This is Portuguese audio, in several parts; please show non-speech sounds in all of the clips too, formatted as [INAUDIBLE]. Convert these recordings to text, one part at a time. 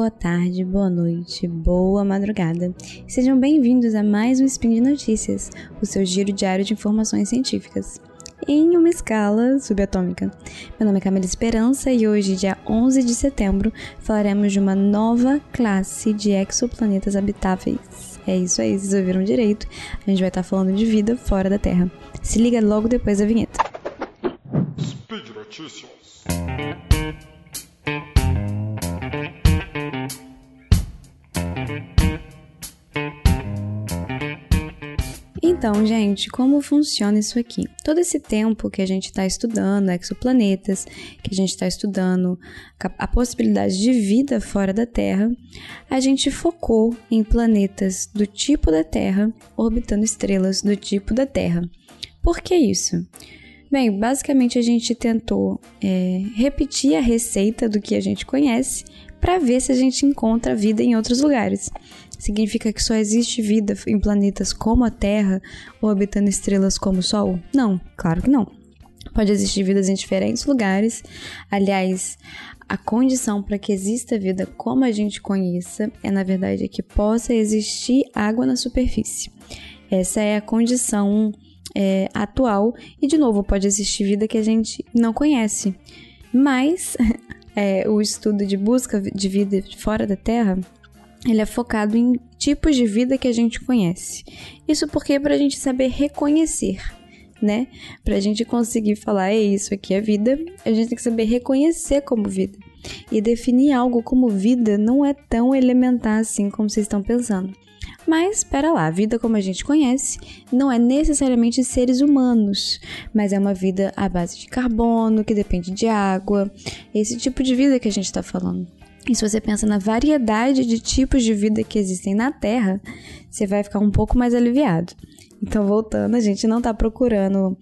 boa tarde, boa noite, boa madrugada. Sejam bem-vindos a mais um Spin de Notícias, o seu giro diário de informações científicas, em uma escala subatômica. Meu nome é Camila Esperança e hoje, dia 11 de setembro, falaremos de uma nova classe de exoplanetas habitáveis. É isso aí, vocês ouviram direito. A gente vai estar falando de vida fora da Terra. Se liga logo depois da vinheta. Speed Notícias. Então, gente, como funciona isso aqui? Todo esse tempo que a gente está estudando exoplanetas, que a gente está estudando a possibilidade de vida fora da Terra, a gente focou em planetas do tipo da Terra orbitando estrelas do tipo da Terra. Por que isso? Bem, basicamente a gente tentou é, repetir a receita do que a gente conhece para ver se a gente encontra vida em outros lugares significa que só existe vida em planetas como a Terra ou orbitando estrelas como o Sol? Não, claro que não. Pode existir vidas em diferentes lugares. Aliás, a condição para que exista vida como a gente conheça é, na verdade, que possa existir água na superfície. Essa é a condição é, atual. E, de novo, pode existir vida que a gente não conhece. Mas [LAUGHS] é, o estudo de busca de vida fora da Terra ele é focado em tipos de vida que a gente conhece. Isso porque é para a gente saber reconhecer, né? Para a gente conseguir falar, é isso aqui é vida, a gente tem que saber reconhecer como vida. E definir algo como vida não é tão elementar assim como vocês estão pensando. Mas, espera lá, a vida como a gente conhece não é necessariamente seres humanos, mas é uma vida à base de carbono, que depende de água, esse tipo de vida que a gente está falando. E se você pensa na variedade de tipos de vida que existem na Terra, você vai ficar um pouco mais aliviado. Então, voltando, a gente não está procurando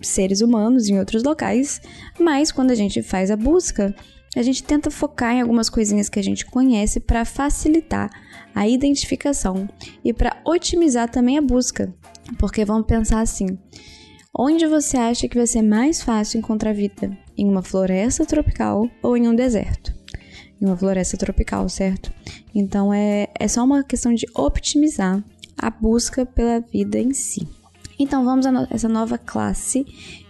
seres humanos em outros locais, mas quando a gente faz a busca, a gente tenta focar em algumas coisinhas que a gente conhece para facilitar a identificação e para otimizar também a busca. Porque vamos pensar assim: onde você acha que vai ser mais fácil encontrar vida? Em uma floresta tropical ou em um deserto? Em uma floresta tropical, certo? Então é, é só uma questão de optimizar a busca pela vida em si. Então vamos a no essa nova classe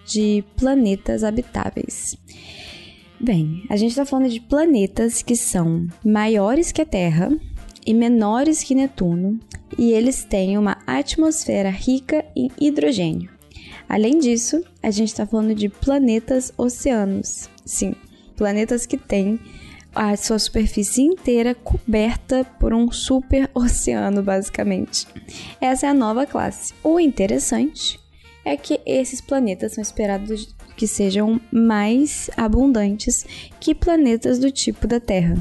de planetas habitáveis. Bem, a gente está falando de planetas que são maiores que a Terra e menores que Netuno, e eles têm uma atmosfera rica em hidrogênio. Além disso, a gente está falando de planetas oceanos. Sim, planetas que têm a sua superfície inteira coberta por um super oceano, basicamente. Essa é a nova classe. O interessante é que esses planetas são esperados que sejam mais abundantes que planetas do tipo da Terra.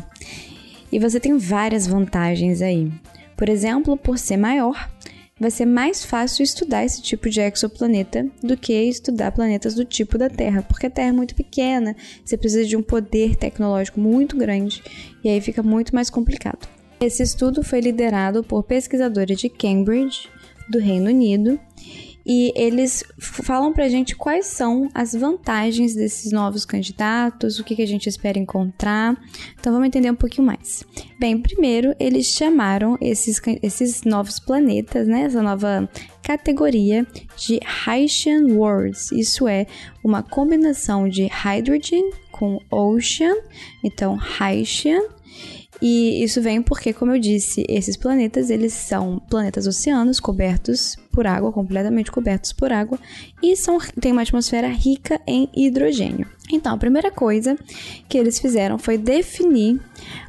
E você tem várias vantagens aí. Por exemplo, por ser maior, vai ser mais fácil estudar esse tipo de exoplaneta do que estudar planetas do tipo da Terra, porque a Terra é muito pequena, você precisa de um poder tecnológico muito grande e aí fica muito mais complicado. Esse estudo foi liderado por pesquisadores de Cambridge, do Reino Unido, e eles falam pra gente quais são as vantagens desses novos candidatos, o que, que a gente espera encontrar. Então vamos entender um pouquinho mais. Bem, primeiro eles chamaram esses, esses novos planetas, né, essa nova categoria de Haitian Worlds. Isso é uma combinação de hydrogen com ocean, então Haitian e isso vem porque, como eu disse, esses planetas, eles são planetas oceanos cobertos por água, completamente cobertos por água, e são, têm uma atmosfera rica em hidrogênio. Então, a primeira coisa que eles fizeram foi definir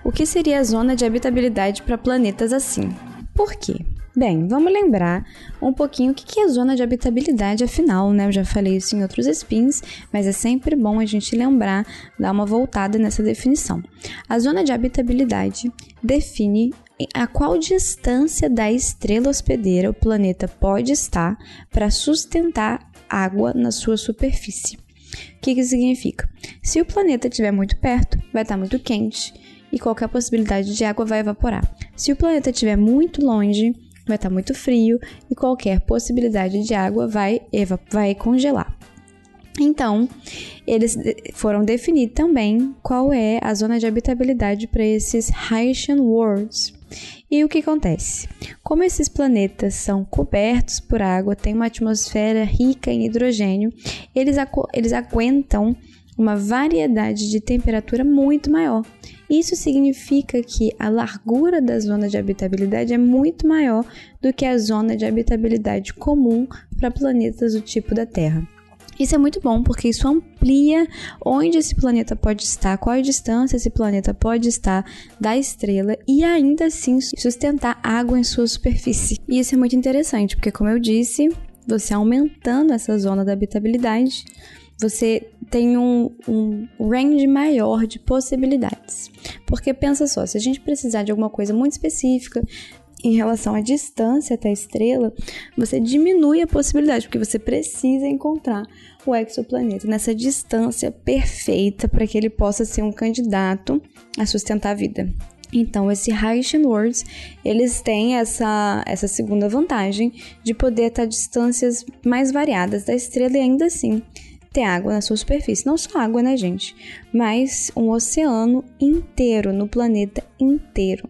o que seria a zona de habitabilidade para planetas assim. Por quê? Bem, vamos lembrar um pouquinho o que é zona de habitabilidade, afinal, né? Eu já falei isso em outros spins, mas é sempre bom a gente lembrar, dar uma voltada nessa definição. A zona de habitabilidade define a qual distância da estrela hospedeira o planeta pode estar para sustentar água na sua superfície. O que, que significa? Se o planeta estiver muito perto, vai estar muito quente e qualquer possibilidade de água vai evaporar. Se o planeta estiver muito longe, vai estar muito frio e qualquer possibilidade de água vai, vai congelar. Então, eles foram definir também qual é a zona de habitabilidade para esses Haitian Worlds. E o que acontece? Como esses planetas são cobertos por água, têm uma atmosfera rica em hidrogênio, eles, eles aguentam uma variedade de temperatura muito maior. Isso significa que a largura da zona de habitabilidade é muito maior do que a zona de habitabilidade comum para planetas do tipo da Terra. Isso é muito bom porque isso amplia onde esse planeta pode estar, qual distância esse planeta pode estar da estrela e ainda assim sustentar água em sua superfície. E isso é muito interessante porque, como eu disse, você aumentando essa zona da habitabilidade, você tem um, um range maior de possibilidades. Porque pensa só, se a gente precisar de alguma coisa muito específica, em relação à distância até a estrela, você diminui a possibilidade, porque você precisa encontrar o exoplaneta nessa distância perfeita para que ele possa ser um candidato a sustentar a vida. Então, esse Haitian Worlds, eles têm essa, essa segunda vantagem de poder estar a distâncias mais variadas da estrela e ainda assim ter água na sua superfície. Não só água, né, gente? Mas um oceano inteiro, no planeta inteiro.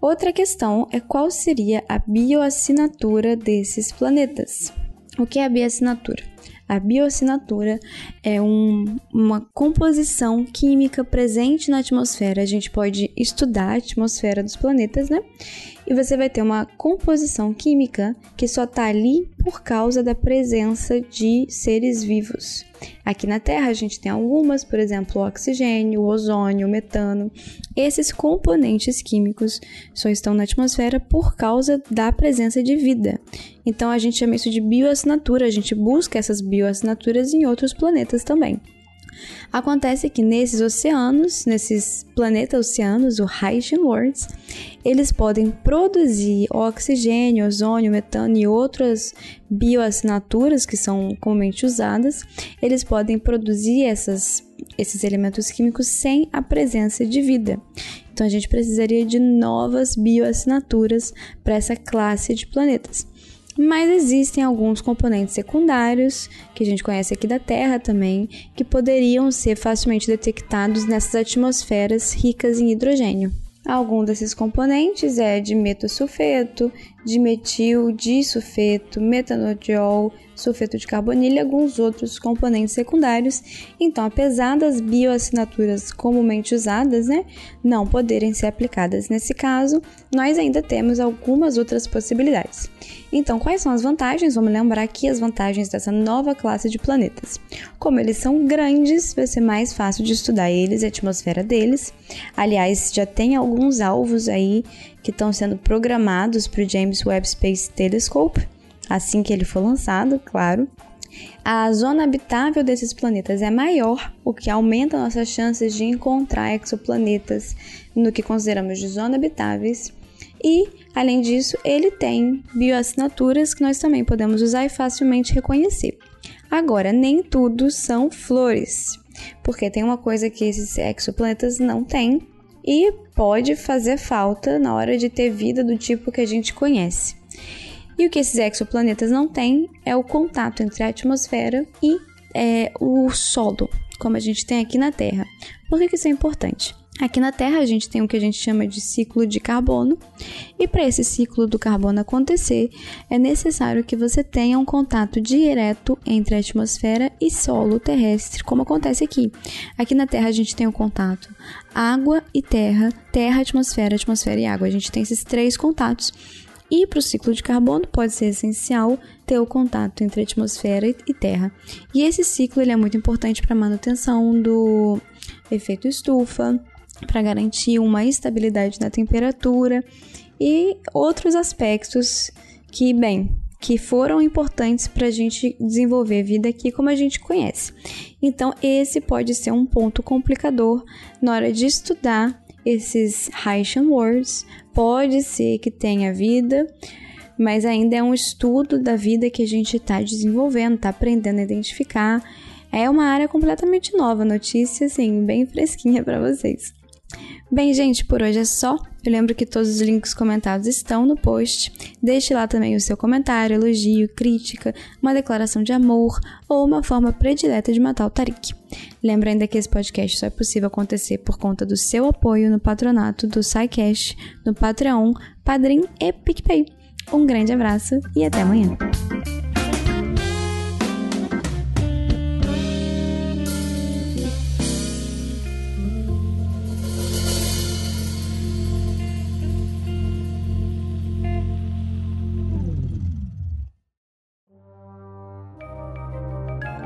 Outra questão é qual seria a bioassinatura desses planetas. O que é a bioassinatura? A bioassinatura é um, uma composição química presente na atmosfera. A gente pode estudar a atmosfera dos planetas, né? E você vai ter uma composição química que só está ali por causa da presença de seres vivos. Aqui na Terra a gente tem algumas, por exemplo, o oxigênio, o ozônio, o metano. Esses componentes químicos só estão na atmosfera por causa da presença de vida. Então a gente chama isso de bioassinatura, a gente busca essas bioassinaturas em outros planetas também. Acontece que nesses oceanos, nesses planetas oceanos, o Haitian Worlds, eles podem produzir oxigênio, ozônio, metano e outras bioassinaturas que são comumente usadas. Eles podem produzir essas, esses elementos químicos sem a presença de vida. Então a gente precisaria de novas bioassinaturas para essa classe de planetas. Mas existem alguns componentes secundários, que a gente conhece aqui da Terra também, que poderiam ser facilmente detectados nessas atmosferas ricas em hidrogênio. Algum desses componentes é dimetossulfeto, dimetil disulfeto, metanodiol, sulfeto de carbonilo e alguns outros componentes secundários. Então, apesar das bioassinaturas comumente usadas, né, não poderem ser aplicadas nesse caso, nós ainda temos algumas outras possibilidades. Então, quais são as vantagens? Vamos lembrar aqui as vantagens dessa nova classe de planetas. Como eles são grandes, vai ser mais fácil de estudar eles a atmosfera deles. Aliás, já tem alguns alvos aí que estão sendo programados para o James Webb Space Telescope assim que ele for lançado, claro. A zona habitável desses planetas é maior, o que aumenta nossas chances de encontrar exoplanetas no que consideramos de zona habitáveis. E, além disso, ele tem bioassinaturas que nós também podemos usar e facilmente reconhecer. Agora, nem tudo são flores, porque tem uma coisa que esses exoplanetas não têm e pode fazer falta na hora de ter vida do tipo que a gente conhece. E o que esses exoplanetas não têm é o contato entre a atmosfera e é, o solo, como a gente tem aqui na Terra. Por que, isso é importante? Aqui na Terra a gente tem o que a gente chama de ciclo de carbono, e para esse ciclo do carbono acontecer, é necessário que você tenha um contato direto entre a atmosfera e solo terrestre, como acontece aqui. Aqui na Terra a gente tem o contato água e terra, terra, atmosfera, atmosfera e água. A gente tem esses três contatos. E para o ciclo de carbono pode ser essencial ter o contato entre atmosfera e terra. E esse ciclo ele é muito importante para a manutenção do efeito estufa, para garantir uma estabilidade na temperatura e outros aspectos que, bem, que foram importantes para a gente desenvolver vida aqui como a gente conhece. Então, esse pode ser um ponto complicador na hora de estudar esses Haitian words pode ser que tenha vida, mas ainda é um estudo da vida que a gente está desenvolvendo, está aprendendo a identificar. É uma área completamente nova, notícia assim, bem fresquinha para vocês. Bem, gente, por hoje é só. Eu lembro que todos os links comentados estão no post. Deixe lá também o seu comentário, elogio, crítica, uma declaração de amor ou uma forma predileta de matar o Tarik. Lembra ainda que esse podcast só é possível acontecer por conta do seu apoio no patronato do SciCast, no Patreon, Padrim e PicPay. Um grande abraço e até amanhã.